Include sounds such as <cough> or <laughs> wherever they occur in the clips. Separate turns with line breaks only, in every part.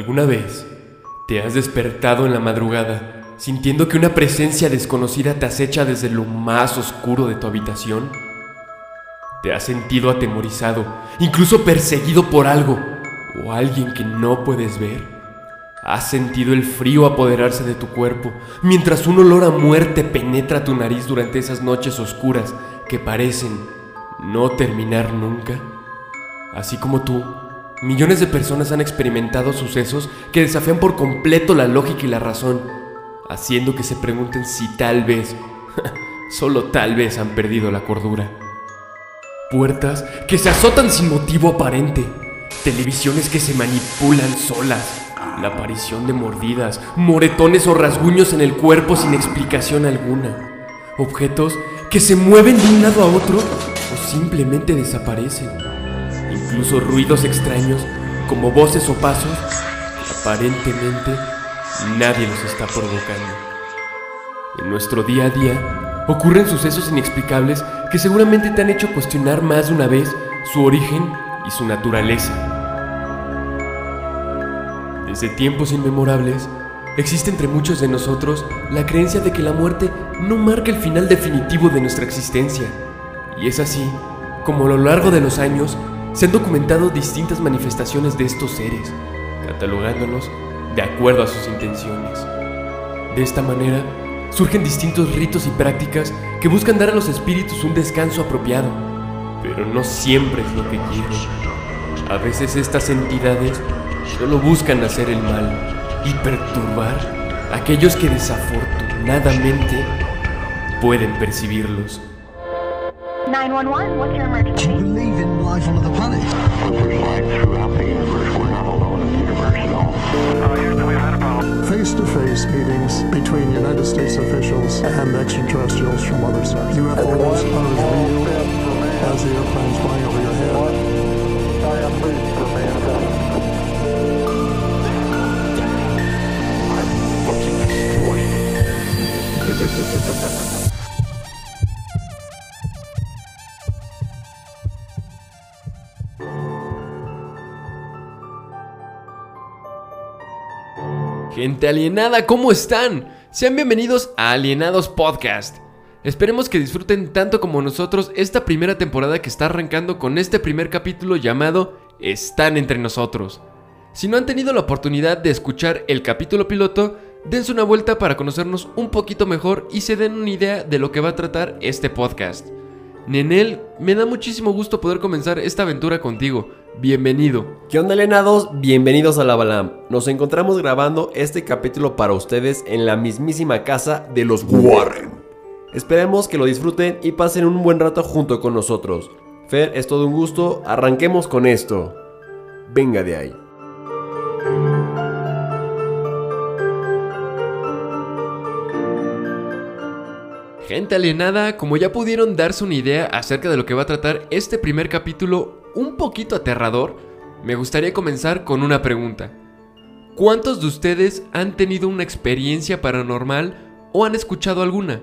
¿Alguna vez te has despertado en la madrugada sintiendo que una presencia desconocida te acecha desde lo más oscuro de tu habitación? ¿Te has sentido atemorizado, incluso perseguido por algo o alguien que no puedes ver? ¿Has sentido el frío apoderarse de tu cuerpo mientras un olor a muerte penetra tu nariz durante esas noches oscuras que parecen no terminar nunca? Así como tú, millones de personas han experimentado sucesos que desafían por completo la lógica y la razón, haciendo que se pregunten si tal vez, <laughs> solo tal vez han perdido la cordura. Puertas que se azotan sin motivo aparente, televisiones que se manipulan solas, la aparición de mordidas, moretones o rasguños en el cuerpo sin explicación alguna, objetos que se mueven de un lado a otro o simplemente desaparecen incluso ruidos extraños como voces o pasos aparentemente nadie los está provocando. En nuestro día a día ocurren sucesos inexplicables que seguramente te han hecho cuestionar más de una vez su origen y su naturaleza. Desde tiempos inmemorables, existe entre muchos de nosotros la creencia de que la muerte no marca el final definitivo de nuestra existencia. Y es así como a lo largo de los años se han documentado distintas manifestaciones de estos seres, catalogándolos de acuerdo a sus intenciones. De esta manera, surgen distintos ritos y prácticas que buscan dar a los espíritus un descanso apropiado, pero no siempre es lo que quieren. A veces estas entidades solo buscan hacer el mal y perturbar a aquellos que desafortunadamente pueden percibirlos.
911, what's your emergency?
Do you believe in life on other planets?
There's life throughout the universe. We're not alone in the universe at all.
Uh, Houston, we've had a problem.
face to face meetings between United States officials and extraterrestrials from other stars. UFOs are as real as the airplanes flying over your head. <laughs>
Gente alienada, ¿cómo están? Sean bienvenidos a Alienados Podcast. Esperemos que disfruten tanto como nosotros esta primera temporada que está arrancando con este primer capítulo llamado Están entre nosotros. Si no han tenido la oportunidad de escuchar el capítulo piloto, dense una vuelta para conocernos un poquito mejor y se den una idea de lo que va a tratar este podcast. Nenel, me da muchísimo gusto poder comenzar esta aventura contigo. Bienvenido.
¿Qué onda, alienados? Bienvenidos a la Balam. Nos encontramos grabando este capítulo para ustedes en la mismísima casa de los Warren. Esperemos que lo disfruten y pasen un buen rato junto con nosotros. Fer, es todo un gusto, arranquemos con esto. Venga de ahí.
Gente alienada, como ya pudieron darse una idea acerca de lo que va a tratar este primer capítulo un poquito aterrador, me gustaría comenzar con una pregunta. ¿Cuántos de ustedes han tenido una experiencia paranormal o han escuchado alguna?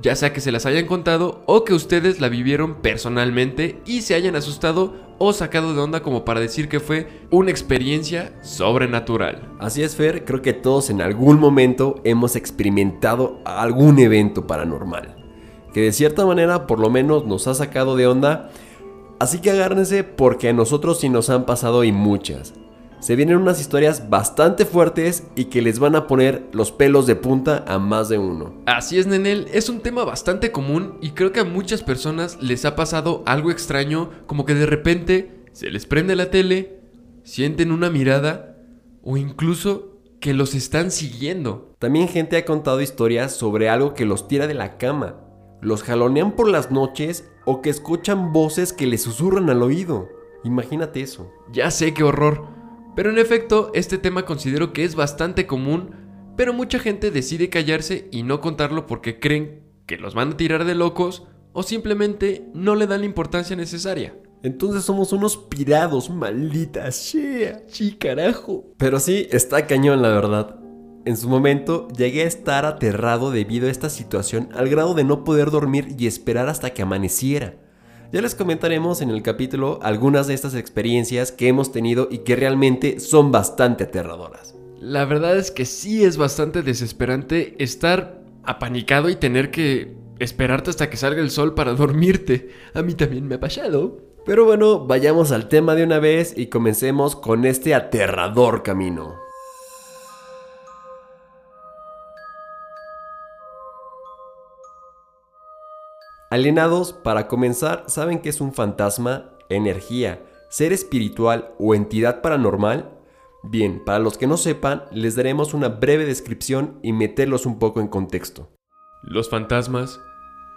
Ya sea que se las hayan contado o que ustedes la vivieron personalmente y se hayan asustado o sacado de onda como para decir que fue una experiencia sobrenatural.
Así es, Fer, creo que todos en algún momento hemos experimentado algún evento paranormal. Que de cierta manera por lo menos nos ha sacado de onda. Así que agárrense porque a nosotros sí nos han pasado y muchas. Se vienen unas historias bastante fuertes y que les van a poner los pelos de punta a más de uno.
Así es, Nenel, es un tema bastante común y creo que a muchas personas les ha pasado algo extraño, como que de repente se les prende la tele, sienten una mirada o incluso que los están siguiendo.
También gente ha contado historias sobre algo que los tira de la cama, los jalonean por las noches o que escuchan voces que les susurran al oído. Imagínate eso.
Ya sé qué horror, pero en efecto este tema considero que es bastante común, pero mucha gente decide callarse y no contarlo porque creen que los van a tirar de locos o simplemente no le dan la importancia necesaria.
Entonces somos unos pirados, maldita sea, sí, carajo. Pero sí, está cañón la verdad. En su momento llegué a estar aterrado debido a esta situación al grado de no poder dormir y esperar hasta que amaneciera. Ya les comentaremos en el capítulo algunas de estas experiencias que hemos tenido y que realmente son bastante aterradoras.
La verdad es que sí es bastante desesperante estar apanicado y tener que esperarte hasta que salga el sol para <laughs> dormirte. A mí también me ha pasado.
Pero bueno, vayamos al tema de una vez y comencemos con este aterrador camino. Alienados, para comenzar, saben que es un fantasma, energía, ser espiritual o entidad paranormal. Bien, para los que no sepan, les daremos una breve descripción y meterlos un poco en contexto.
Los fantasmas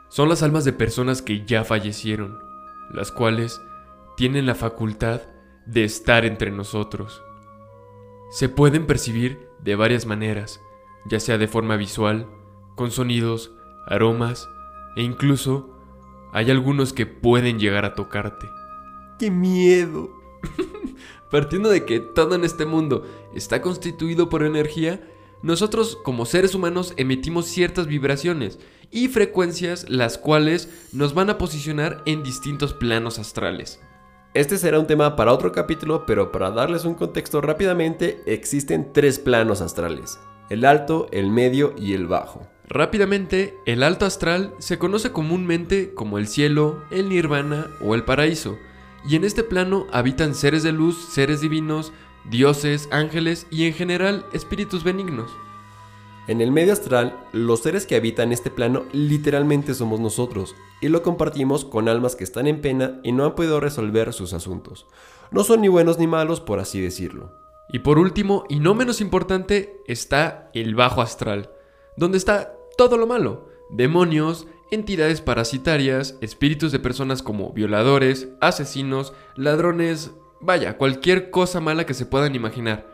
son las almas de personas que ya fallecieron, las cuales tienen la facultad de estar entre nosotros. Se pueden percibir de varias maneras, ya sea de forma visual, con sonidos, aromas e incluso hay algunos que pueden llegar a tocarte.
¡Qué miedo! <laughs>
Partiendo de que todo en este mundo está constituido por energía, nosotros como seres humanos emitimos ciertas vibraciones y frecuencias las cuales nos van a posicionar en distintos planos astrales.
Este será un tema para otro capítulo, pero para darles un contexto rápidamente, existen tres planos astrales, el alto, el medio y el bajo.
Rápidamente, el alto astral se conoce comúnmente como el cielo, el nirvana o el paraíso, y en este plano habitan seres de luz, seres divinos, dioses, ángeles y en general espíritus benignos.
En el medio astral, los seres que habitan este plano literalmente somos nosotros, y lo compartimos con almas que están en pena y no han podido resolver sus asuntos. No son ni buenos ni malos, por así decirlo.
Y por último, y no menos importante, está el bajo astral, donde está todo lo malo. Demonios, entidades parasitarias, espíritus de personas como violadores, asesinos, ladrones, vaya, cualquier cosa mala que se puedan imaginar.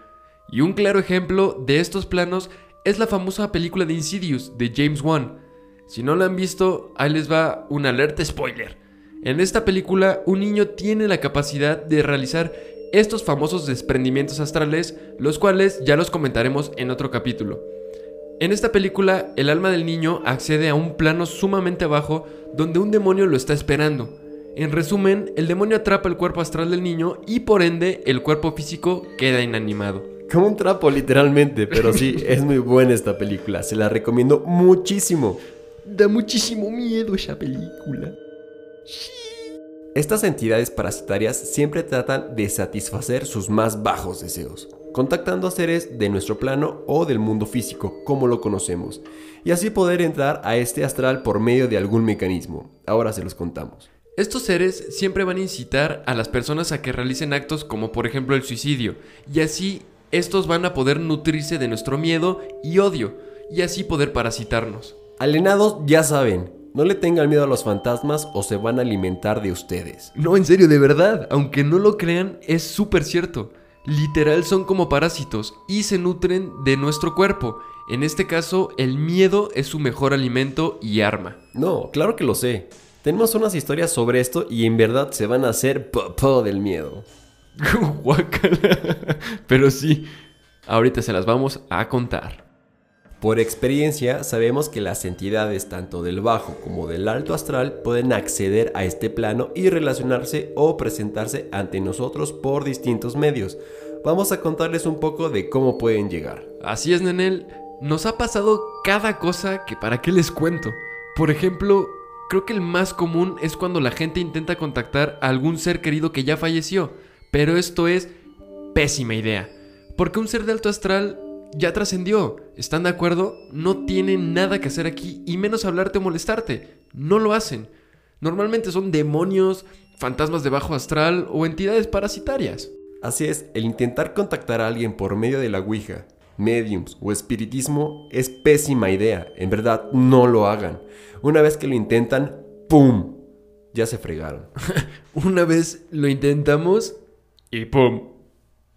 Y un claro ejemplo de estos planos es la famosa película de Insidious de James Wan. Si no la han visto, ahí les va una alerta spoiler. En esta película, un niño tiene la capacidad de realizar estos famosos desprendimientos astrales, los cuales ya los comentaremos en otro capítulo. En esta película, el alma del niño accede a un plano sumamente bajo donde un demonio lo está esperando. En resumen, el demonio atrapa el cuerpo astral del niño y por ende el cuerpo físico queda inanimado.
Como un trapo literalmente, pero sí, <laughs> es muy buena esta película, se la recomiendo muchísimo.
Da muchísimo miedo esa película.
Estas entidades parasitarias siempre tratan de satisfacer sus más bajos deseos, contactando a seres de nuestro plano o del mundo físico, como lo conocemos, y así poder entrar a este astral por medio de algún mecanismo. Ahora se los contamos.
Estos seres siempre van a incitar a las personas a que realicen actos como por ejemplo el suicidio, y así estos van a poder nutrirse de nuestro miedo y odio, y así poder parasitarnos.
Alienados ya saben, no le tengan miedo a los fantasmas o se van a alimentar de ustedes.
No, en serio, de verdad, aunque no lo crean, es súper cierto. Literal son como parásitos y se nutren de nuestro cuerpo. En este caso, el miedo es su mejor alimento y arma.
No, claro que lo sé. Tenemos unas historias sobre esto y en verdad se van a hacer popó del miedo. <laughs>
Guácala. Pero sí, ahorita se las vamos a contar.
Por experiencia sabemos que las entidades tanto del bajo como del alto astral pueden acceder a este plano y relacionarse o presentarse ante nosotros por distintos medios. Vamos a contarles un poco de cómo pueden llegar.
Así es, Nenel. Nos ha pasado cada cosa que para qué les cuento. Por ejemplo, creo que el más común es cuando la gente intenta contactar a algún ser querido que ya falleció. Pero esto es pésima idea. Porque un ser de alto astral ya trascendió. ¿Están de acuerdo? No tienen nada que hacer aquí y menos hablarte o molestarte. No lo hacen. Normalmente son demonios, fantasmas de bajo astral o entidades parasitarias.
Así es, el intentar contactar a alguien por medio de la Ouija, mediums o espiritismo es pésima idea. En verdad, no lo hagan. Una vez que lo intentan, ¡pum! Ya se fregaron. <laughs>
Una vez lo intentamos y ¡pum!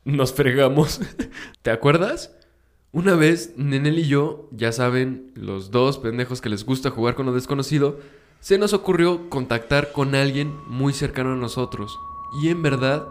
Nos fregamos. <laughs> ¿Te acuerdas? Una vez, Nenel y yo, ya saben, los dos pendejos que les gusta jugar con lo desconocido, se nos ocurrió contactar con alguien muy cercano a nosotros. Y en verdad,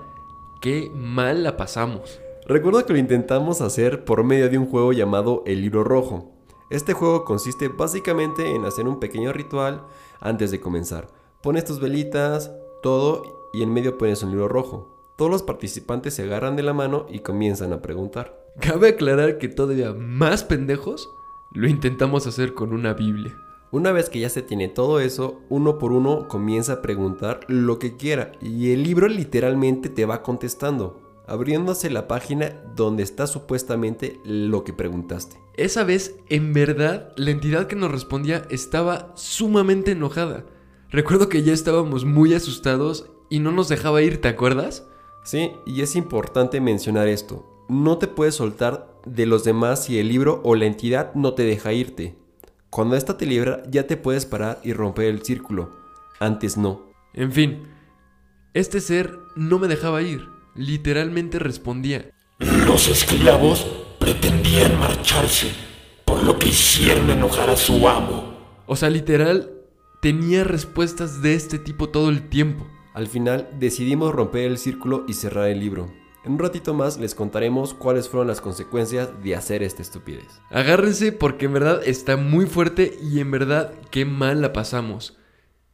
qué mal la pasamos.
Recuerdo que lo intentamos hacer por medio de un juego llamado El Libro Rojo. Este juego consiste básicamente en hacer un pequeño ritual antes de comenzar. Pones tus velitas, todo, y en medio pones un libro rojo. Todos los participantes se agarran de la mano y comienzan a preguntar.
Cabe aclarar que todavía más pendejos lo intentamos hacer con una Biblia.
Una vez que ya se tiene todo eso, uno por uno comienza a preguntar lo que quiera y el libro literalmente te va contestando, abriéndose la página donde está supuestamente lo que preguntaste.
Esa vez, en verdad, la entidad que nos respondía estaba sumamente enojada. Recuerdo que ya estábamos muy asustados y no nos dejaba ir, ¿te acuerdas?
Sí, y es importante mencionar esto. No te puedes soltar de los demás si el libro o la entidad no te deja irte. Cuando esta te libra, ya te puedes parar y romper el círculo. Antes no.
En fin, este ser no me dejaba ir. Literalmente respondía.
Los esclavos pretendían marcharse, por lo que hicieron enojar a su amo.
O sea, literal, tenía respuestas de este tipo todo el tiempo.
Al final decidimos romper el círculo y cerrar el libro. En un ratito más les contaremos cuáles fueron las consecuencias de hacer esta estupidez.
Agárrense porque en verdad está muy fuerte y en verdad qué mal la pasamos.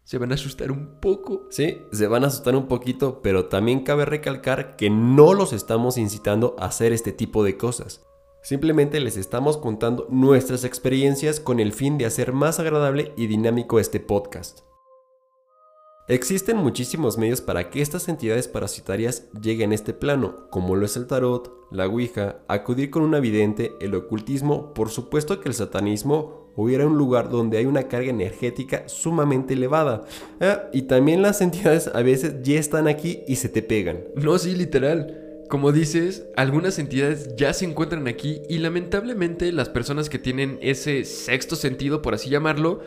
Se van a asustar un poco.
Sí, se van a asustar un poquito, pero también cabe recalcar que no los estamos incitando a hacer este tipo de cosas. Simplemente les estamos contando nuestras experiencias con el fin de hacer más agradable y dinámico este podcast. Existen muchísimos medios para que estas entidades parasitarias lleguen a este plano, como lo es el tarot, la ouija, acudir con un vidente, el ocultismo, por supuesto que el satanismo hubiera un lugar donde hay una carga energética sumamente elevada. Ah, y también las entidades a veces ya están aquí y se te pegan.
No, sí, literal. Como dices, algunas entidades ya se encuentran aquí y lamentablemente las personas que tienen ese sexto sentido, por así llamarlo,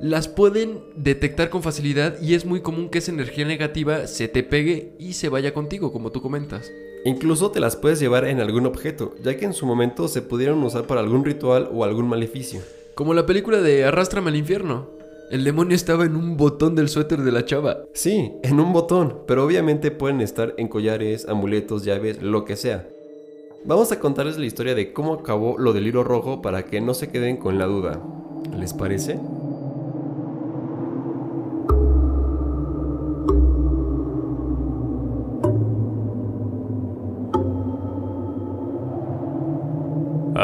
las pueden detectar con facilidad y es muy común que esa energía negativa se te pegue y se vaya contigo, como tú comentas.
Incluso te las puedes llevar en algún objeto, ya que en su momento se pudieron usar para algún ritual o algún maleficio.
Como la película de Arrástrame al infierno. El demonio estaba en un botón del suéter de la chava.
Sí, en un botón, pero obviamente pueden estar en collares, amuletos, llaves, lo que sea. Vamos a contarles la historia de cómo acabó lo del hilo rojo para que no se queden con la duda. ¿Les parece?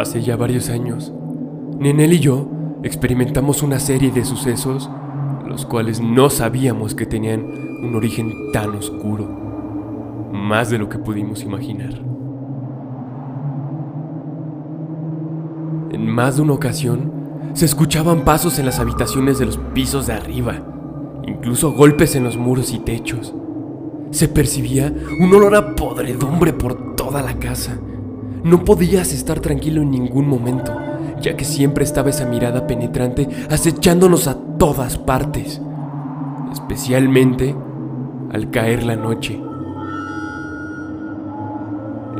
Hace ya varios años, Nenel y yo experimentamos una serie de sucesos los cuales no sabíamos que tenían un origen tan oscuro, más de lo que pudimos imaginar. En más de una ocasión, se escuchaban pasos en las habitaciones de los pisos de arriba, incluso golpes en los muros y techos. Se percibía un olor a podredumbre por toda la casa. No podías estar tranquilo en ningún momento, ya que siempre estaba esa mirada penetrante acechándonos a todas partes, especialmente al caer la noche.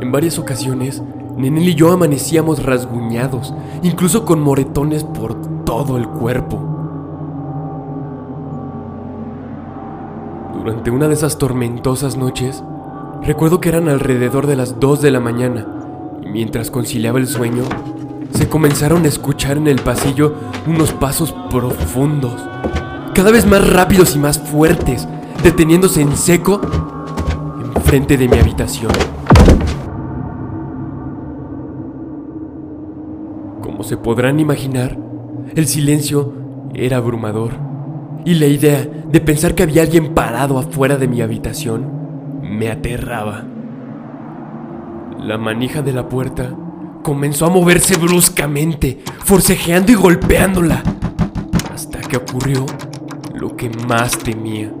En varias ocasiones, Nenel y yo amanecíamos rasguñados, incluso con moretones por todo el cuerpo. Durante una de esas tormentosas noches, recuerdo que eran alrededor de las 2 de la mañana, mientras conciliaba el sueño, se comenzaron a escuchar en el pasillo unos pasos profundos, cada vez más rápidos y más fuertes, deteniéndose en seco enfrente de mi habitación. Como se podrán imaginar, el silencio era abrumador y la idea de pensar que había alguien parado afuera de mi habitación me aterraba. La manija de la puerta comenzó a moverse bruscamente, forcejeando y golpeándola, hasta que ocurrió lo que más temía.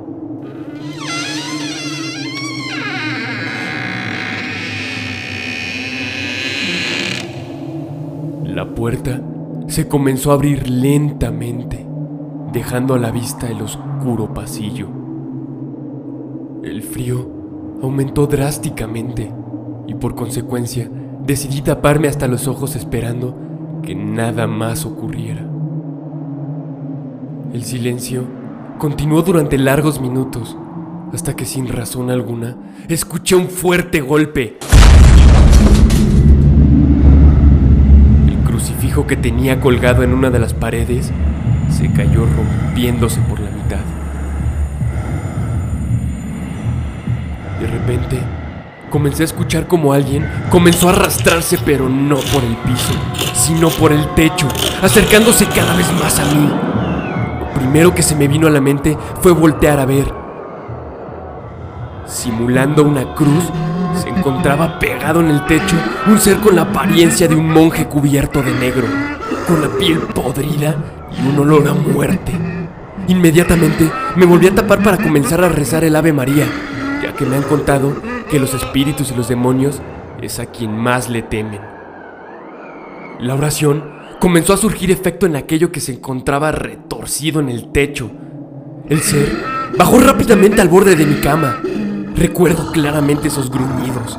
La puerta se comenzó a abrir lentamente, dejando a la vista el oscuro pasillo. El frío aumentó drásticamente y por consecuencia decidí taparme hasta los ojos esperando que nada más ocurriera. El silencio continuó durante largos minutos, hasta que sin razón alguna escuché un fuerte golpe. El crucifijo que tenía colgado en una de las paredes se cayó rompiéndose por la mitad. De repente, comencé a escuchar como alguien comenzó a arrastrarse, pero no por el piso, sino por el techo, acercándose cada vez más a mí. Lo primero que se me vino a la mente fue voltear a ver. Simulando una cruz, se encontraba pegado en el techo un ser con la apariencia de un monje cubierto de negro, con la piel podrida y un olor a muerte. Inmediatamente me volví a tapar para comenzar a rezar el Ave María, ya que me han contado que los espíritus y los demonios es a quien más le temen. La oración comenzó a surgir efecto en aquello que se encontraba retorcido en el techo. El ser bajó rápidamente al borde de mi cama. Recuerdo claramente esos gruñidos.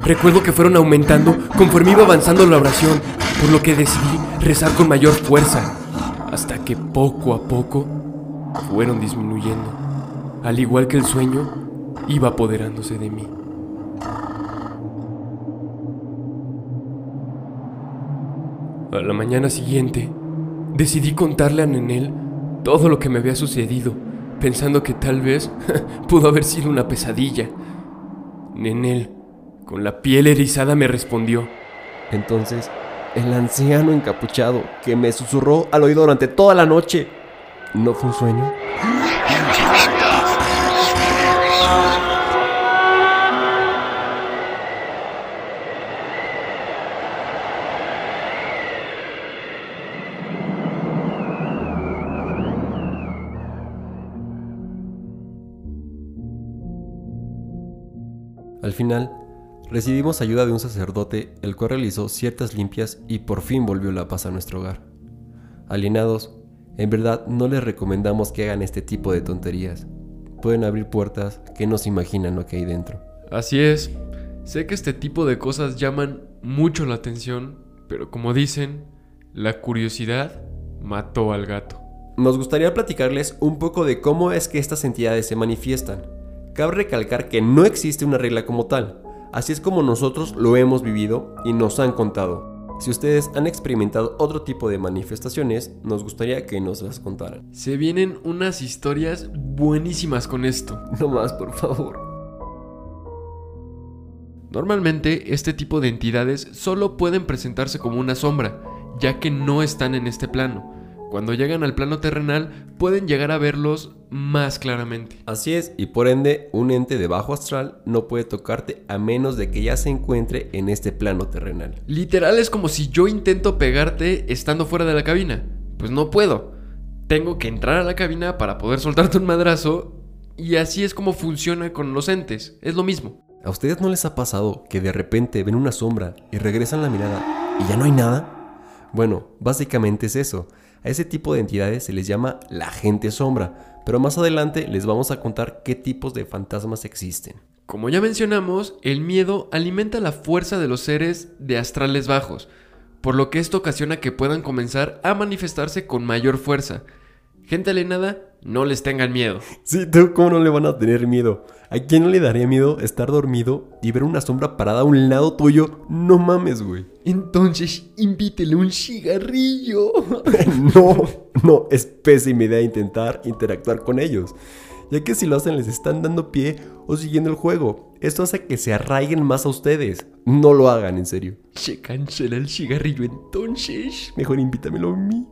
Recuerdo que fueron aumentando conforme iba avanzando la oración, por lo que decidí rezar con mayor fuerza, hasta que poco a poco fueron disminuyendo, al igual que el sueño iba apoderándose de mí. A la mañana siguiente, decidí contarle a Nenel todo lo que me había sucedido, pensando que tal vez <laughs> pudo haber sido una pesadilla. Nenel, con la piel erizada, me respondió.
Entonces, el anciano encapuchado que me susurró al oído durante toda la noche, ¿no fue un sueño? Al final, recibimos ayuda de un sacerdote, el cual realizó ciertas limpias y por fin volvió la paz a nuestro hogar. Alienados, en verdad no les recomendamos que hagan este tipo de tonterías. Pueden abrir puertas que no se imaginan lo que hay dentro.
Así es, sé que este tipo de cosas llaman mucho la atención, pero como dicen, la curiosidad mató al gato.
Nos gustaría platicarles un poco de cómo es que estas entidades se manifiestan. Cabe recalcar que no existe una regla como tal, así es como nosotros lo hemos vivido y nos han contado. Si ustedes han experimentado otro tipo de manifestaciones, nos gustaría que nos las contaran.
Se vienen unas historias buenísimas con esto. <laughs>
No más, por favor.
Normalmente este tipo de entidades solo pueden presentarse como una sombra, ya que no están en este plano. Cuando llegan al plano terrenal pueden llegar a verlos más claramente.
Así es, y por ende, un ente de bajo astral no puede tocarte a menos de que ya se encuentre en este plano terrenal.
Literal es como si yo intento pegarte estando fuera de la cabina. Pues no puedo. Tengo que entrar a la cabina para poder soltarte un madrazo y así es como funciona con los entes. Es lo mismo.
¿A ustedes no les ha pasado que de repente ven una sombra y regresan la mirada y ya no hay nada? Bueno, básicamente es eso. A ese tipo de entidades se les llama la gente sombra, pero más adelante les vamos a contar qué tipos de fantasmas existen.
Como ya mencionamos, el miedo alimenta la fuerza de los seres de astrales bajos, por lo que esto ocasiona que puedan comenzar a manifestarse con mayor fuerza. Gente alienada, no les tengan miedo.
Sí, ¿tú cómo no le van a tener miedo? ¿A quién no le daría miedo estar dormido y ver una sombra parada a un lado tuyo? No mames, güey.
Entonces, invítele un cigarrillo. <laughs>
no, no, es pésima idea intentar interactuar con ellos. Ya que si lo hacen les están dando pie o siguiendo el juego. Esto hace que se arraiguen más a ustedes. No lo hagan, en serio.
Se cancela el cigarrillo entonces.
Mejor invítamelo a mí.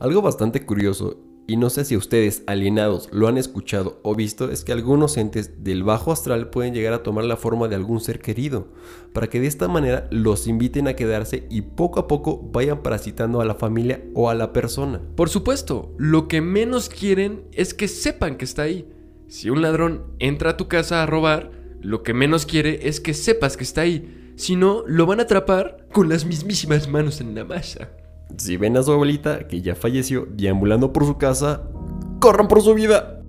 Algo bastante curioso, y no sé si ustedes alienados lo han escuchado o visto, es que algunos entes del bajo astral pueden llegar a tomar la forma de algún ser querido, para que de esta manera los inviten a quedarse y poco a poco vayan parasitando a la familia o a la persona.
Por supuesto, lo que menos quieren es que sepan que está ahí. Si un ladrón entra a tu casa a robar, lo que menos quiere es que sepas que está ahí. Si no, lo van a atrapar con las mismísimas manos en la masa.
Si ven a su abuelita, que ya falleció, deambulando por su casa, corran por su vida.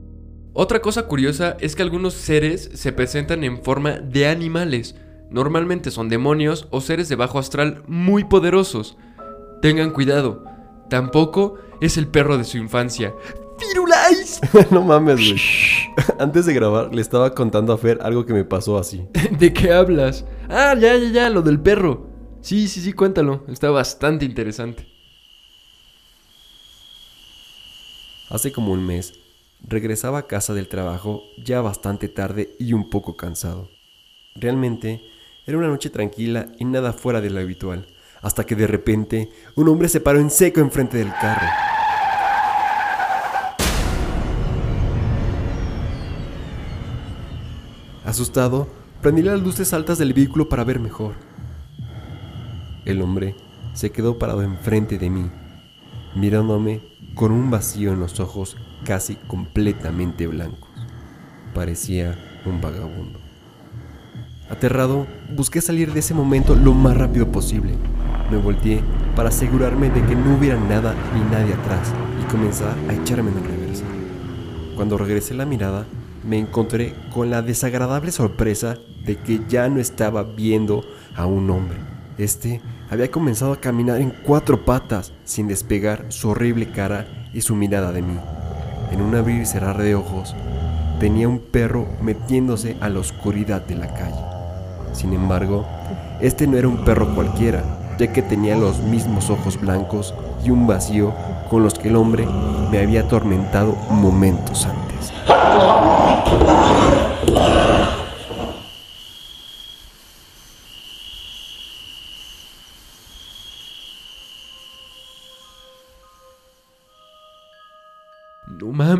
Otra cosa curiosa es que algunos seres se presentan en forma de animales. Normalmente son demonios o seres de bajo astral muy poderosos. Tengan cuidado, tampoco es el perro de su infancia. ¡Firulais! <laughs>
no mames, güey. <laughs> Antes de grabar, le estaba contando a Fer algo que me pasó así. <laughs>
¿De qué hablas? Ah, ya, ya, ya, lo del perro. Sí, sí, sí, cuéntalo. Está bastante interesante.
Hace como un mes, Regresaba a casa del trabajo ya bastante tarde y un poco cansado. Realmente era una noche tranquila y nada fuera de lo habitual, hasta que de repente un hombre se paró en seco enfrente del carro. Asustado, prendí las luces altas del vehículo para ver mejor. El hombre se quedó parado enfrente de mí, mirándome con un vacío en los ojos casi completamente blancos. Parecía un vagabundo. Aterrado, busqué salir de ese momento lo más rápido posible. Me volteé para asegurarme de que no hubiera nada ni nadie atrás y comencé a echarme en reversa. Cuando regresé la mirada, me encontré con la desagradable sorpresa de que ya no estaba viendo a un hombre. Este había comenzado a caminar en cuatro patas sin despegar su horrible cara y su mirada de mí. En un abrir y cerrar de ojos, tenía un perro metiéndose a la oscuridad de la calle. Sin embargo, este no era un perro cualquiera, ya que tenía los mismos ojos blancos y un vacío con los que el hombre me había atormentado momentos antes.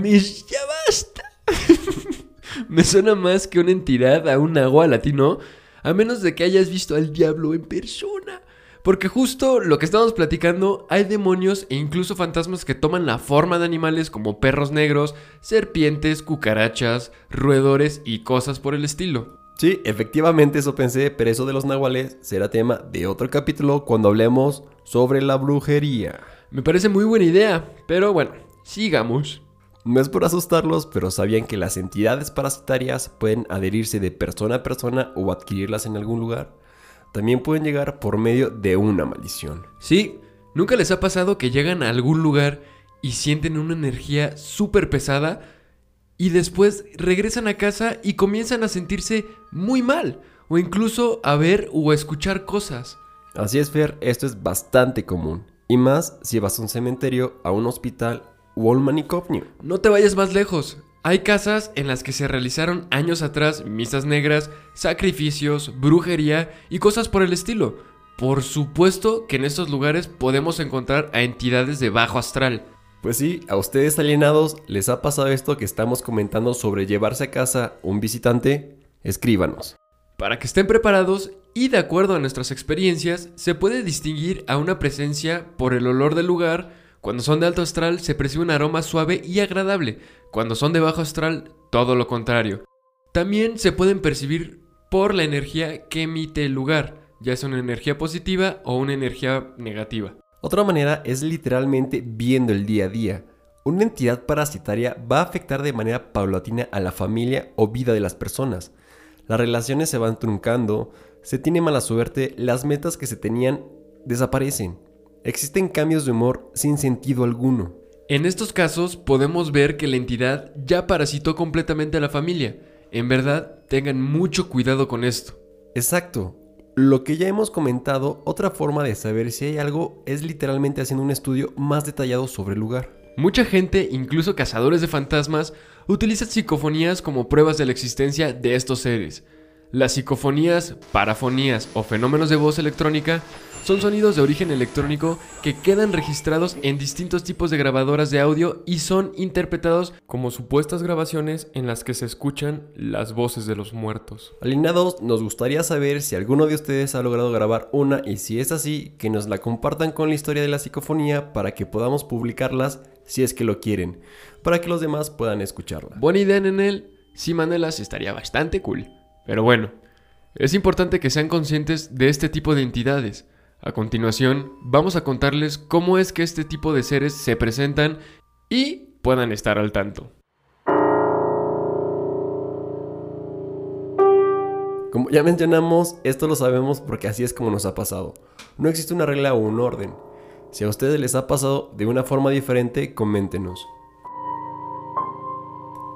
No ya basta. <laughs> Me suena más que una entidad a un agua latino, a menos de que hayas visto al diablo en persona. Porque justo lo que estamos platicando, hay demonios e incluso fantasmas que toman la forma de animales como perros negros, serpientes, cucarachas, roedores y cosas por el estilo.
Sí, efectivamente eso pensé, pero eso de los nahuales será tema de otro capítulo cuando hablemos sobre la brujería.
Me parece muy buena idea, pero bueno, sigamos.
No es por asustarlos, pero sabían que las entidades parasitarias pueden adherirse de persona a persona o adquirirlas en algún lugar. También pueden llegar por medio de una maldición.
Sí, ¿nunca les ha pasado que llegan a algún lugar y sienten una energía súper pesada y después regresan a casa y comienzan a sentirse muy mal o incluso a ver o a escuchar cosas?
Así es, Fer, esto es bastante común. Y más si vas a un cementerio, a un hospital un manicomio.
No te vayas más lejos. Hay casas en las que se realizaron años atrás misas negras, sacrificios, brujería y cosas por el estilo. Por supuesto que en estos lugares podemos encontrar a entidades de bajo astral.
Pues sí, a ustedes alienados les ha pasado esto que estamos comentando sobre llevarse a casa un visitante, escríbanos.
Para que estén preparados y de acuerdo a nuestras experiencias, se puede distinguir a una presencia por el olor del lugar. Cuando son de alto astral se percibe un aroma suave y agradable. Cuando son de bajo astral, todo lo contrario. También se pueden percibir por la energía que emite el lugar, ya sea una energía positiva o una energía negativa.
Otra manera es literalmente viendo el día a día. Una entidad parasitaria va a afectar de manera paulatina a la familia o vida de las personas. Las relaciones se van truncando, se tiene mala suerte, las metas que se tenían desaparecen. Existen cambios de humor sin sentido alguno.
En estos casos podemos ver que la entidad ya parasitó completamente a la familia. En verdad, tengan mucho cuidado con esto.
Exacto. Lo que ya hemos comentado, otra forma de saber si hay algo es literalmente haciendo un estudio más detallado sobre el lugar.
Mucha gente, incluso cazadores de fantasmas, utilizan psicofonías como pruebas de la existencia de estos seres. Las psicofonías, parafonías o fenómenos de voz electrónica son sonidos de origen electrónico que quedan registrados en distintos tipos de grabadoras de audio y son interpretados como supuestas grabaciones en las que se escuchan las voces de los muertos.
Alineados, nos gustaría saber si alguno de ustedes ha logrado grabar una y si es así, que nos la compartan con la historia de la psicofonía para que podamos publicarlas si es que lo quieren, para que los demás puedan escucharla.
Buena idea, Nenel. Si Manelas estaría bastante cool. Pero bueno, es importante que sean conscientes de este tipo de entidades. A continuación, vamos a contarles cómo es que este tipo de seres se presentan y puedan estar al tanto.
Como ya mencionamos, esto lo sabemos porque así es como nos ha pasado. No existe una regla o un orden. Si a ustedes les ha pasado de una forma diferente, coméntenos.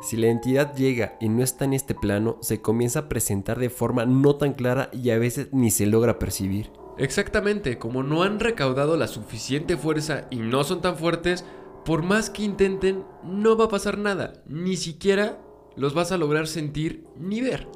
Si la entidad llega y no está en este plano, se comienza a presentar de forma no tan clara y a veces ni se logra percibir.
Exactamente, como no han recaudado la suficiente fuerza y no son tan fuertes, por más que intenten, no va a pasar nada. Ni siquiera los vas a lograr sentir ni ver.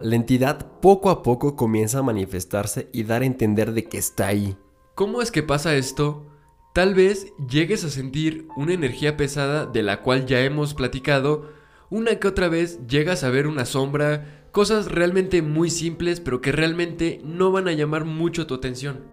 La entidad poco a poco comienza a manifestarse y dar a entender de que está ahí.
¿Cómo es que pasa esto? Tal vez llegues a sentir una energía pesada de la cual ya hemos platicado, una que otra vez llegas a ver una sombra, cosas realmente muy simples pero que realmente no van a llamar mucho tu atención.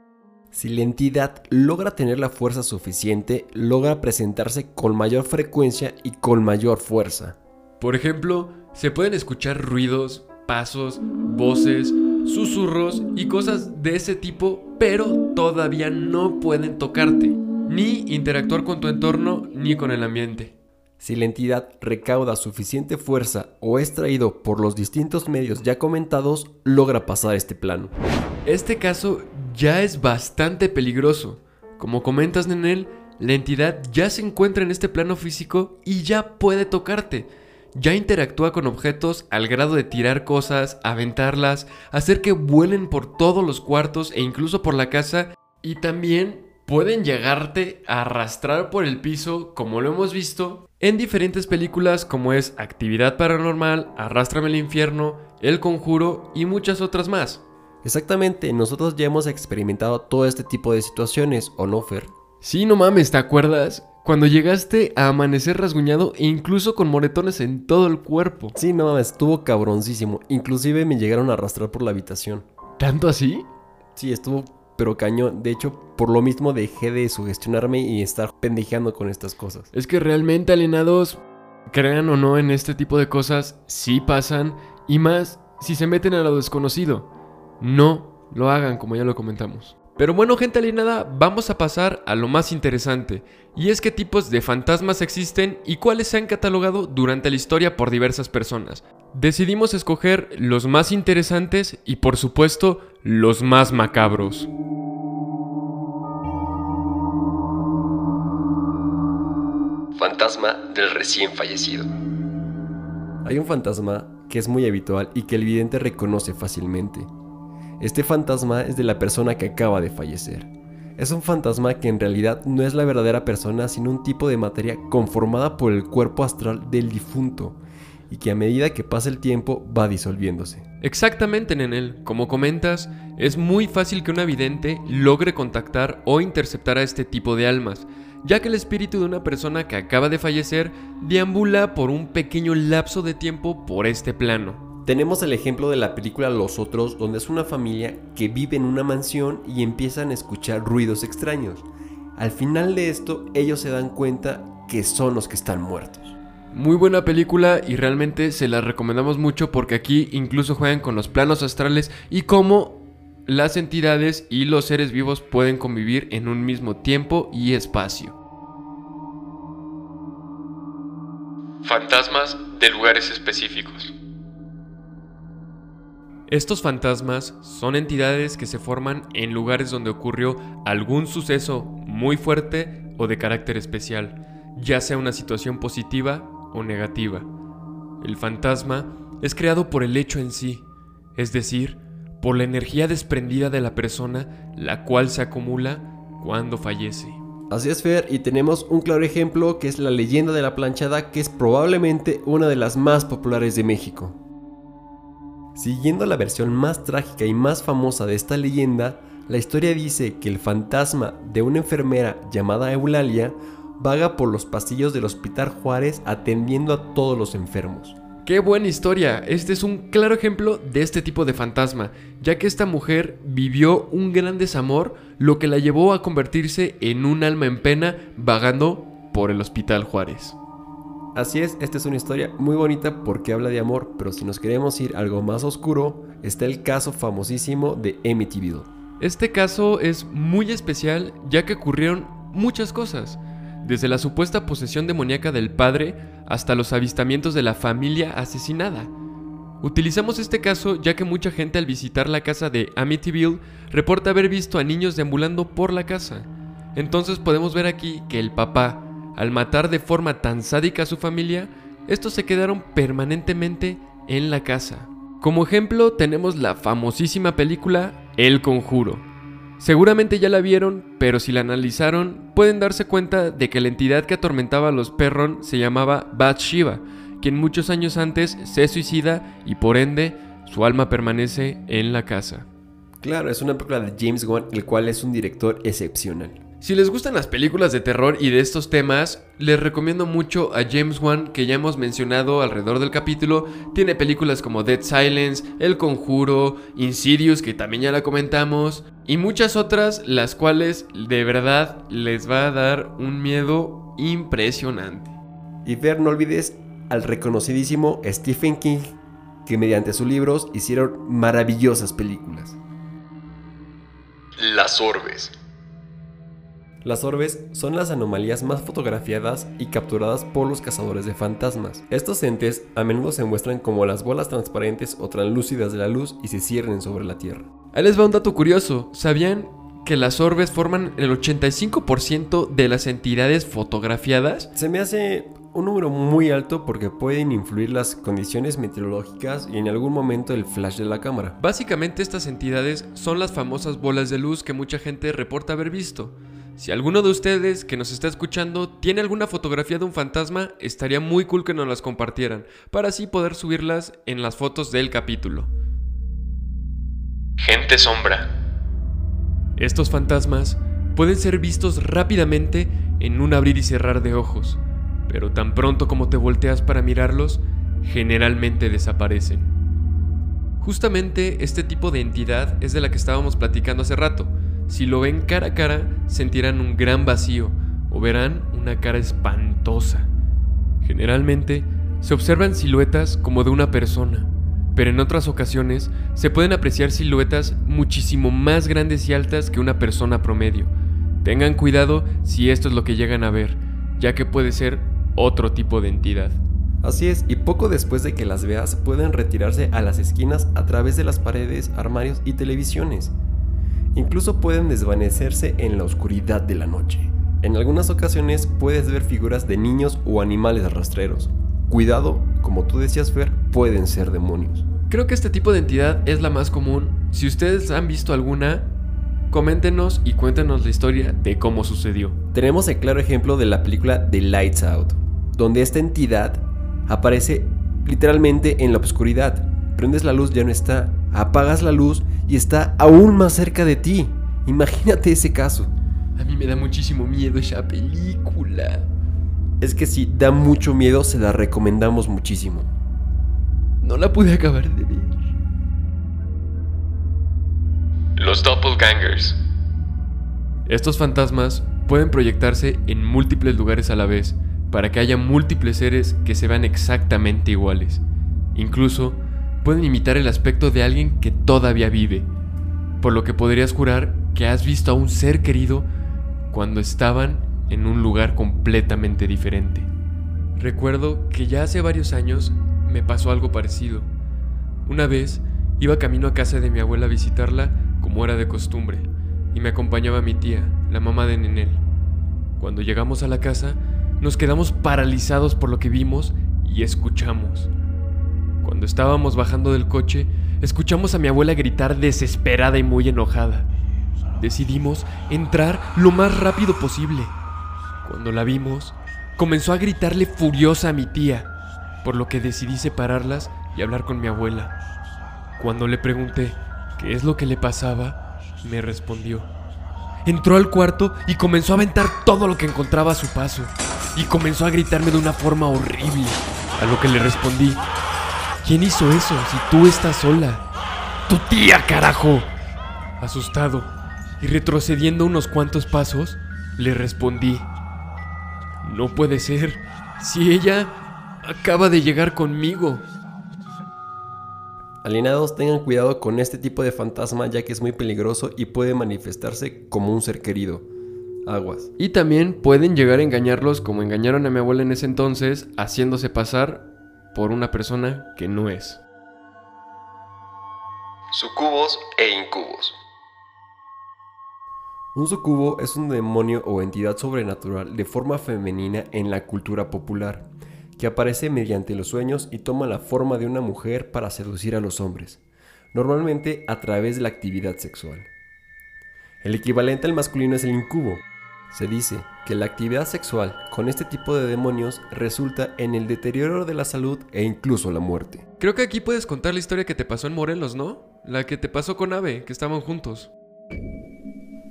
Si la entidad logra tener la fuerza suficiente, logra presentarse con mayor frecuencia y con mayor fuerza.
Por ejemplo, se pueden escuchar ruidos, pasos, voces, susurros y cosas de ese tipo, pero todavía no pueden tocarte, ni interactuar con tu entorno ni con el ambiente.
Si la entidad recauda suficiente fuerza o es traído por los distintos medios ya comentados, logra pasar este plano.
Este caso ya es bastante peligroso. Como comentas, Nenel, la entidad ya se encuentra en este plano físico y ya puede tocarte. Ya interactúa con objetos al grado de tirar cosas, aventarlas, hacer que vuelen por todos los cuartos e incluso por la casa. Y también pueden llegarte a arrastrar por el piso, como lo hemos visto en diferentes películas como es Actividad Paranormal, Arrástrame al Infierno, El Conjuro y muchas otras más.
Exactamente, nosotros ya hemos experimentado todo este tipo de situaciones, ¿o no, Fer?
Sí, no mames, ¿te acuerdas? Cuando llegaste a amanecer rasguñado e incluso con moretones en todo el cuerpo.
Sí, no mames, estuvo cabroncísimo. Inclusive me llegaron a arrastrar por la habitación.
¿Tanto así?
Sí, estuvo pero cañón. De hecho, por lo mismo dejé de sugestionarme y estar pendejeando con estas cosas.
Es que realmente alienados, crean o no en este tipo de cosas, sí pasan. Y más si se meten a lo desconocido. No lo hagan, como ya lo comentamos. Pero bueno, gente alienada, vamos a pasar a lo más interesante, y es qué tipos de fantasmas existen y cuáles se han catalogado durante la historia por diversas personas. Decidimos escoger los más interesantes y por supuesto los más macabros.
Fantasma del recién fallecido. Hay un fantasma que es muy habitual y que el vidente reconoce fácilmente. Este fantasma es de la persona que acaba de fallecer. Es un fantasma que en realidad no es la verdadera persona, sino un tipo de materia conformada por el cuerpo astral del difunto y que a medida que pasa el tiempo va disolviéndose.
Exactamente, Nenel. Como comentas, es muy fácil que un vidente logre contactar o interceptar a este tipo de almas, ya que el espíritu de una persona que acaba de fallecer deambula por un pequeño lapso de tiempo por este plano.
Tenemos el ejemplo de la película Los Otros, donde es una familia que vive en una mansión y empiezan a escuchar ruidos extraños. Al final de esto, ellos se dan cuenta que son los que están muertos.
Muy buena película y realmente se la recomendamos mucho porque aquí incluso juegan con los planos astrales y cómo las entidades y los seres vivos pueden convivir en un mismo tiempo y espacio. Fantasmas de lugares específicos. Estos fantasmas son entidades que se forman en lugares donde ocurrió algún suceso muy fuerte o de carácter especial, ya sea una situación positiva o negativa. El fantasma es creado por el hecho en sí, es decir, por la energía desprendida de la persona, la cual se acumula cuando fallece.
Así es, Fer, y tenemos un claro ejemplo que es la leyenda de la planchada, que es probablemente una de las más populares de México. Siguiendo la versión más trágica y más famosa de esta leyenda, la historia dice que el fantasma de una enfermera llamada Eulalia vaga por los pasillos del Hospital Juárez atendiendo a todos los enfermos.
Qué buena historia, este es un claro ejemplo de este tipo de fantasma, ya que esta mujer vivió un gran desamor, lo que la llevó a convertirse en un alma en pena vagando por el Hospital Juárez.
Así es, esta es una historia muy bonita porque habla de amor, pero si nos queremos ir algo más oscuro, está el caso famosísimo de Amityville.
Este caso es muy especial ya que ocurrieron muchas cosas, desde la supuesta posesión demoníaca del padre hasta los avistamientos de la familia asesinada. Utilizamos este caso ya que mucha gente al visitar la casa de Amityville reporta haber visto a niños deambulando por la casa. Entonces podemos ver aquí que el papá, al matar de forma tan sádica a su familia, estos se quedaron permanentemente en la casa. Como ejemplo tenemos la famosísima película El Conjuro. Seguramente ya la vieron, pero si la analizaron, pueden darse cuenta de que la entidad que atormentaba a los Perron se llamaba Bathsheba, quien muchos años antes se suicida y por ende su alma permanece en la casa.
Claro, es una película de James Wan, el cual es un director excepcional.
Si les gustan las películas de terror y de estos temas, les recomiendo mucho a James Wan, que ya hemos mencionado alrededor del capítulo. Tiene películas como Dead Silence, El Conjuro, Insidious, que también ya la comentamos, y muchas otras, las cuales de verdad les va a dar un miedo impresionante.
Y ver, no olvides al reconocidísimo Stephen King, que mediante sus libros hicieron maravillosas películas.
Las orbes.
Las orbes son las anomalías más fotografiadas y capturadas por los cazadores de fantasmas. Estos entes a menudo se muestran como las bolas transparentes o translúcidas de la luz y se ciernen sobre la Tierra.
Ahí les va un dato curioso. ¿Sabían que las orbes forman el 85% de las entidades fotografiadas?
Se me hace un número muy alto porque pueden influir las condiciones meteorológicas y en algún momento el flash de la cámara.
Básicamente estas entidades son las famosas bolas de luz que mucha gente reporta haber visto. Si alguno de ustedes que nos está escuchando tiene alguna fotografía de un fantasma, estaría muy cool que nos las compartieran, para así poder subirlas en las fotos del capítulo. Gente sombra. Estos fantasmas pueden ser vistos rápidamente en un abrir y cerrar de ojos, pero tan pronto como te volteas para mirarlos, generalmente desaparecen. Justamente este tipo de entidad es de la que estábamos platicando hace rato. Si lo ven cara a cara, sentirán un gran vacío o verán una cara espantosa. Generalmente, se observan siluetas como de una persona, pero en otras ocasiones se pueden apreciar siluetas muchísimo más grandes y altas que una persona promedio. Tengan cuidado si esto es lo que llegan a ver, ya que puede ser otro tipo de entidad.
Así es, y poco después de que las veas pueden retirarse a las esquinas a través de las paredes, armarios y televisiones. Incluso pueden desvanecerse en la oscuridad de la noche. En algunas ocasiones puedes ver figuras de niños o animales rastreros. Cuidado, como tú decías Fer, pueden ser demonios.
Creo que este tipo de entidad es la más común. Si ustedes han visto alguna, coméntenos y cuéntenos la historia de cómo sucedió.
Tenemos el claro ejemplo de la película The Lights Out, donde esta entidad aparece literalmente en la oscuridad. Prendes la luz, ya no está. Apagas la luz y está aún más cerca de ti. Imagínate ese caso.
A mí me da muchísimo miedo esa película.
Es que si da mucho miedo, se la recomendamos muchísimo.
No la pude acabar de ver. Los doppelgangers. Estos fantasmas pueden proyectarse en múltiples lugares a la vez para que haya múltiples seres que se vean exactamente iguales. Incluso pueden imitar el aspecto de alguien que todavía vive, por lo que podrías jurar que has visto a un ser querido cuando estaban en un lugar completamente diferente. Recuerdo que ya hace varios años me pasó algo parecido. Una vez iba camino a casa de mi abuela a visitarla como era de costumbre, y me acompañaba mi tía, la mamá de Nenel. Cuando llegamos a la casa, nos quedamos paralizados por lo que vimos y escuchamos. Cuando estábamos bajando del coche, escuchamos a mi abuela gritar desesperada y muy enojada. Decidimos entrar lo más rápido posible. Cuando la vimos, comenzó a gritarle furiosa a mi tía, por lo que decidí separarlas y hablar con mi abuela. Cuando le pregunté qué es lo que le pasaba, me respondió. Entró al cuarto y comenzó a aventar todo lo que encontraba a su paso. Y comenzó a gritarme de una forma horrible. A lo que le respondí, ¿quién hizo eso si tú estás sola? Tu tía, carajo. Asustado y retrocediendo unos cuantos pasos, le respondí, no puede ser, si ella acaba de llegar conmigo.
Alienados, tengan cuidado con este tipo de fantasma ya que es muy peligroso y puede manifestarse como un ser querido. Aguas.
Y también pueden llegar a engañarlos como engañaron a mi abuela en ese entonces, haciéndose pasar por una persona que no es.
Sucubos e incubos. Un sucubo es un demonio o entidad sobrenatural de forma femenina en la cultura popular, que aparece mediante los sueños y toma la forma de una mujer para seducir a los hombres, normalmente a través de la actividad sexual. El equivalente al masculino es el incubo. Se dice que la actividad sexual con este tipo de demonios resulta en el deterioro de la salud e incluso la muerte.
Creo que aquí puedes contar la historia que te pasó en Morelos, ¿no? La que te pasó con Ave, que estaban juntos.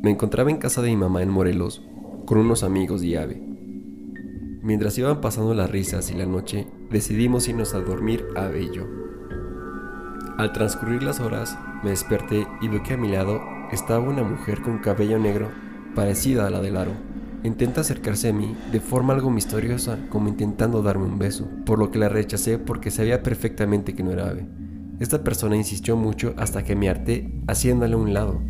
Me encontraba en casa de mi mamá en Morelos con unos amigos y ave. Mientras iban pasando las risas y la noche, decidimos irnos a dormir Ave y yo. Al transcurrir las horas, me desperté y vi que a mi lado estaba una mujer con cabello negro parecida a la del aro. Intenta acercarse a mí de forma algo misteriosa, como intentando darme un beso, por lo que la rechacé porque sabía perfectamente que no era ave. Esta persona insistió mucho hasta que me harté haciéndole un lado.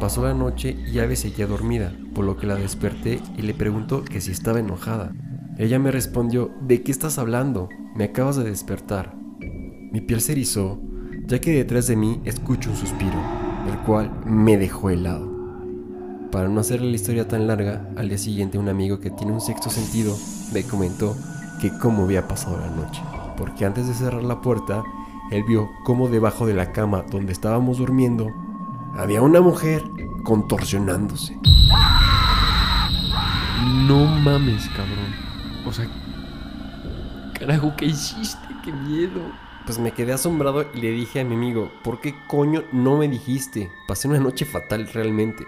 Pasó la noche y Ave seguía dormida, por lo que la desperté y le preguntó que si estaba enojada. Ella me respondió, ¿de qué estás hablando? Me acabas de despertar. Mi piel se erizó, ya que detrás de mí escucho un suspiro, el cual me dejó helado. Para no hacer la historia tan larga, al día siguiente un amigo que tiene un sexto sentido me comentó que cómo había pasado la noche, porque antes de cerrar la puerta, él vio cómo debajo de la cama donde estábamos durmiendo había una mujer contorsionándose.
No mames, cabrón. O sea, carajo, ¿qué hiciste? ¡Qué miedo!
Pues me quedé asombrado y le dije a mi amigo, ¿por qué coño no me dijiste? Pasé una noche fatal realmente.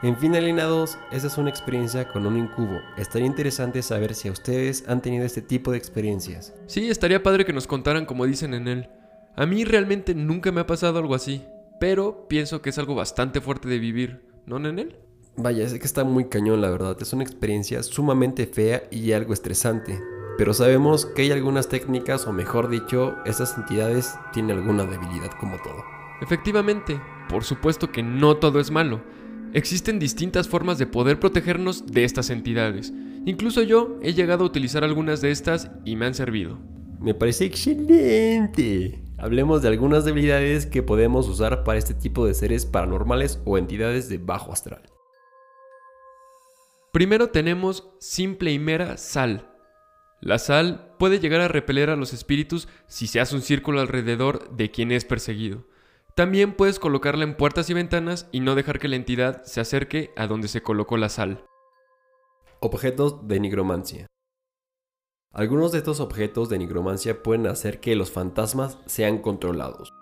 En fin, alienados, esa es una experiencia con un incubo. Estaría interesante saber si a ustedes han tenido este tipo de experiencias.
Sí, estaría padre que nos contaran como dicen en él. A mí realmente nunca me ha pasado algo así, pero pienso que es algo bastante fuerte de vivir, ¿no, Nenel?
Vaya, sé que está muy cañón, la verdad. Es una experiencia sumamente fea y algo estresante. Pero sabemos que hay algunas técnicas, o mejor dicho, estas entidades tienen alguna debilidad como todo.
Efectivamente, por supuesto que no todo es malo. Existen distintas formas de poder protegernos de estas entidades. Incluso yo he llegado a utilizar algunas de estas y me han servido.
Me parece excelente. Hablemos de algunas debilidades que podemos usar para este tipo de seres paranormales o entidades de bajo astral.
Primero tenemos simple y mera sal. La sal puede llegar a repeler a los espíritus si se hace un círculo alrededor de quien es perseguido. También puedes colocarla en puertas y ventanas y no dejar que la entidad se acerque a donde se colocó la sal.
Objetos de nigromancia. Algunos de estos objetos de nigromancia pueden hacer que los fantasmas sean controlados.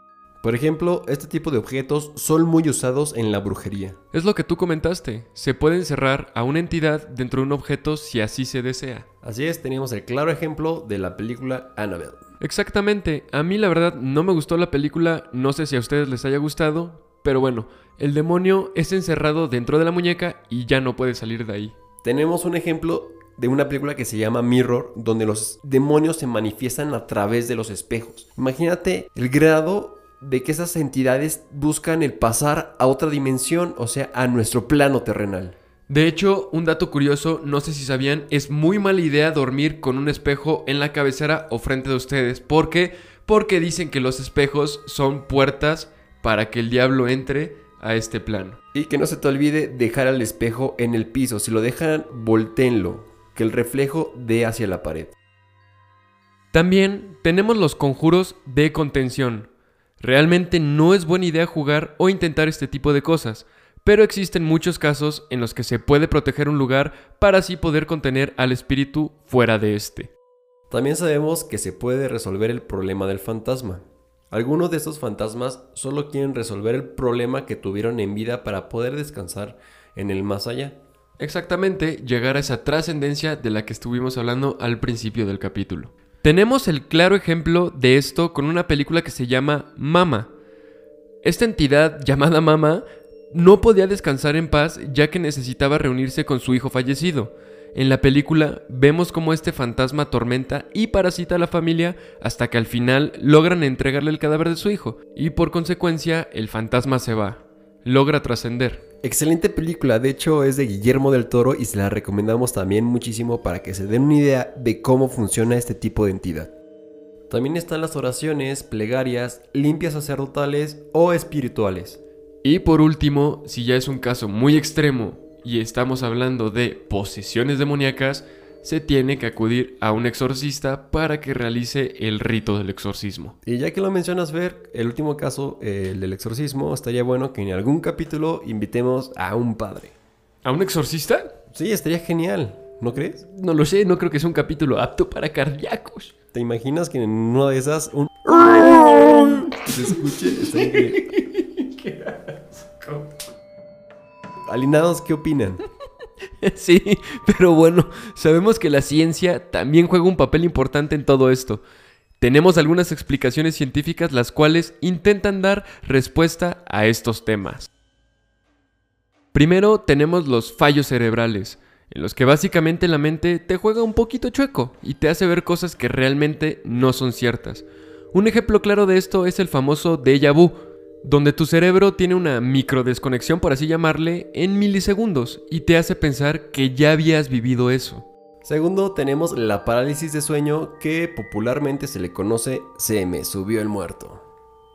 Por ejemplo, este tipo de objetos son muy usados en la brujería.
Es lo que tú comentaste, se puede encerrar a una entidad dentro de un objeto si así se desea.
Así es, tenemos el claro ejemplo de la película Annabelle.
Exactamente, a mí la verdad no me gustó la película, no sé si a ustedes les haya gustado, pero bueno, el demonio es encerrado dentro de la muñeca y ya no puede salir de ahí.
Tenemos un ejemplo de una película que se llama Mirror, donde los demonios se manifiestan a través de los espejos. Imagínate el grado de que esas entidades buscan el pasar a otra dimensión, o sea, a nuestro plano terrenal.
De hecho, un dato curioso, no sé si sabían, es muy mala idea dormir con un espejo en la cabecera o frente de ustedes. ¿Por qué? Porque dicen que los espejos son puertas para que el diablo entre a este plano.
Y que no se te olvide dejar al espejo en el piso. Si lo dejan, voltéenlo, que el reflejo dé hacia la pared.
También tenemos los conjuros de contención. Realmente no es buena idea jugar o intentar este tipo de cosas, pero existen muchos casos en los que se puede proteger un lugar para así poder contener al espíritu fuera de este.
También sabemos que se puede resolver el problema del fantasma. Algunos de estos fantasmas solo quieren resolver el problema que tuvieron en vida para poder descansar en el más allá.
Exactamente, llegar a esa trascendencia de la que estuvimos hablando al principio del capítulo. Tenemos el claro ejemplo de esto con una película que se llama Mama. Esta entidad <laughs> llamada Mama no podía descansar en paz ya que necesitaba reunirse con su hijo fallecido. En la película vemos cómo este fantasma atormenta y parasita a la familia hasta que al final logran entregarle el cadáver de su hijo y por consecuencia el fantasma se va. Logra trascender.
Excelente película, de hecho es de Guillermo del Toro y se la recomendamos también muchísimo para que se den una idea de cómo funciona este tipo de entidad. También están las oraciones, plegarias, limpias sacerdotales o espirituales.
Y por último, si ya es un caso muy extremo y estamos hablando de posesiones demoníacas, se tiene que acudir a un exorcista para que realice el rito del exorcismo.
Y ya que lo mencionas, Fer, el último caso, eh, el del exorcismo, estaría bueno que en algún capítulo invitemos a un padre.
¿A un exorcista?
Sí, estaría genial, ¿no crees?
No lo sé, no creo que sea un capítulo apto para cardíacos.
¿Te imaginas que en una de esas un... se escuche? Estaría increíble. <laughs> Alinados, ¿qué opinan? <laughs>
Sí, pero bueno, sabemos que la ciencia también juega un papel importante en todo esto. Tenemos algunas explicaciones científicas las cuales intentan dar respuesta a estos temas. Primero tenemos los fallos cerebrales, en los que básicamente la mente te juega un poquito chueco y te hace ver cosas que realmente no son ciertas. Un ejemplo claro de esto es el famoso déjà vu, donde tu cerebro tiene una microdesconexión, por así llamarle, en milisegundos y te hace pensar que ya habías vivido eso.
Segundo, tenemos la parálisis de sueño que popularmente se le conoce se me subió el muerto.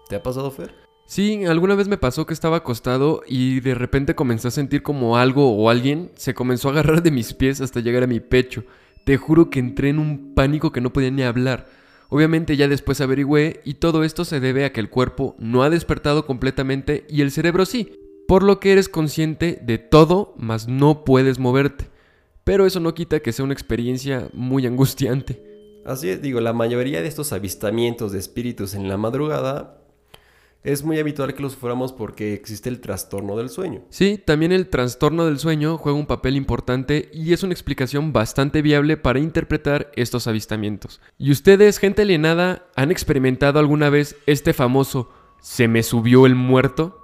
¿Te ha pasado, Fer?
Sí, alguna vez me pasó que estaba acostado y de repente comencé a sentir como algo o alguien se comenzó a agarrar de mis pies hasta llegar a mi pecho. Te juro que entré en un pánico que no podía ni hablar. Obviamente ya después averigüé y todo esto se debe a que el cuerpo no ha despertado completamente y el cerebro sí, por lo que eres consciente de todo, mas no puedes moverte. Pero eso no quita que sea una experiencia muy angustiante.
Así es, digo, la mayoría de estos avistamientos de espíritus en la madrugada es muy habitual que los suframos porque existe el trastorno del sueño.
Sí, también el trastorno del sueño juega un papel importante y es una explicación bastante viable para interpretar estos avistamientos. ¿Y ustedes, gente alienada, han experimentado alguna vez este famoso ¿se me subió el muerto?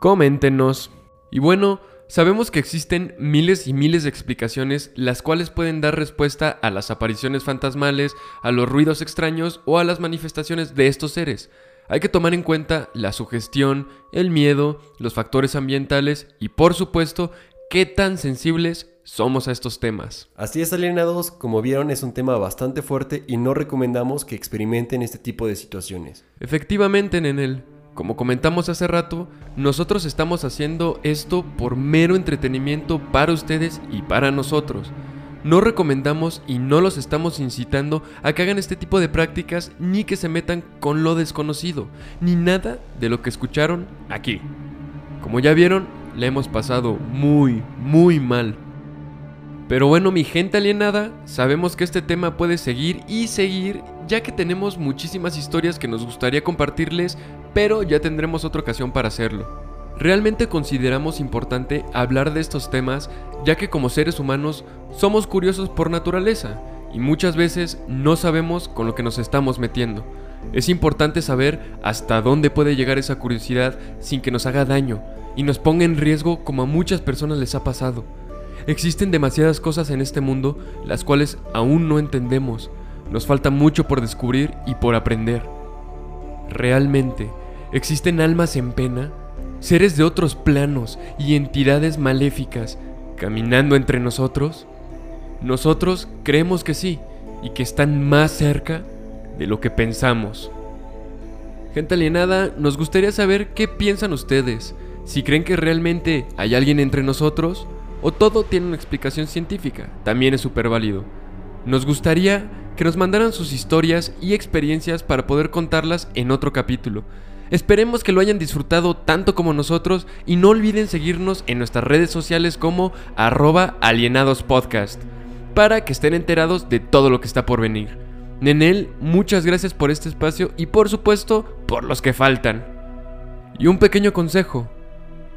Coméntenos. Y bueno, sabemos que existen miles y miles de explicaciones las cuales pueden dar respuesta a las apariciones fantasmales, a los ruidos extraños o a las manifestaciones de estos seres. Hay que tomar en cuenta la sugestión, el miedo, los factores ambientales y por supuesto qué tan sensibles somos a estos temas.
Así es, alienados, como vieron es un tema bastante fuerte y no recomendamos que experimenten este tipo de situaciones.
Efectivamente, Nenel, como comentamos hace rato, nosotros estamos haciendo esto por mero entretenimiento para ustedes y para nosotros. No recomendamos y no los estamos incitando a que hagan este tipo de prácticas ni que se metan con lo desconocido, ni nada de lo que escucharon aquí. Como ya vieron, le hemos pasado muy, muy mal. Pero bueno, mi gente alienada, sabemos que este tema puede seguir y seguir, ya que tenemos muchísimas historias que nos gustaría compartirles, pero ya tendremos otra ocasión para hacerlo. Realmente consideramos importante hablar de estos temas, ya que como seres humanos somos curiosos por naturaleza y muchas veces no sabemos con lo que nos estamos metiendo. Es importante saber hasta dónde puede llegar esa curiosidad sin que nos haga daño y nos ponga en riesgo como a muchas personas les ha pasado. Existen demasiadas cosas en este mundo las cuales aún no entendemos. Nos falta mucho por descubrir y por aprender. Realmente, ¿existen almas en pena? ¿Seres de otros planos y entidades maléficas caminando entre nosotros? Nosotros creemos que sí y que están más cerca de lo que pensamos. Gente alienada, nos gustaría saber qué piensan ustedes, si creen que realmente hay alguien entre nosotros o todo tiene una explicación científica, también es súper válido. Nos gustaría que nos mandaran sus historias y experiencias para poder contarlas en otro capítulo. Esperemos que lo hayan disfrutado tanto como nosotros y no olviden seguirnos en nuestras redes sociales como arroba alienadospodcast para que estén enterados de todo lo que está por venir. Nenel, muchas gracias por este espacio y por supuesto por los que faltan. Y un pequeño consejo,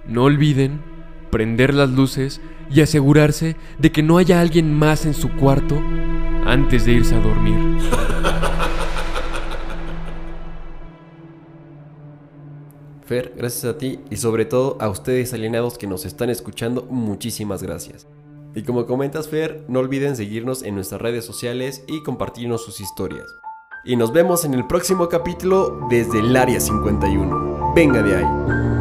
no olviden prender las luces y asegurarse de que no haya alguien más en su cuarto antes de irse a dormir. <laughs>
Fer, gracias a ti y sobre todo a ustedes alienados que nos están escuchando, muchísimas gracias. Y como comentas Fer, no olviden seguirnos en nuestras redes sociales y compartirnos sus historias. Y nos vemos en el próximo capítulo desde el Área 51. Venga de ahí.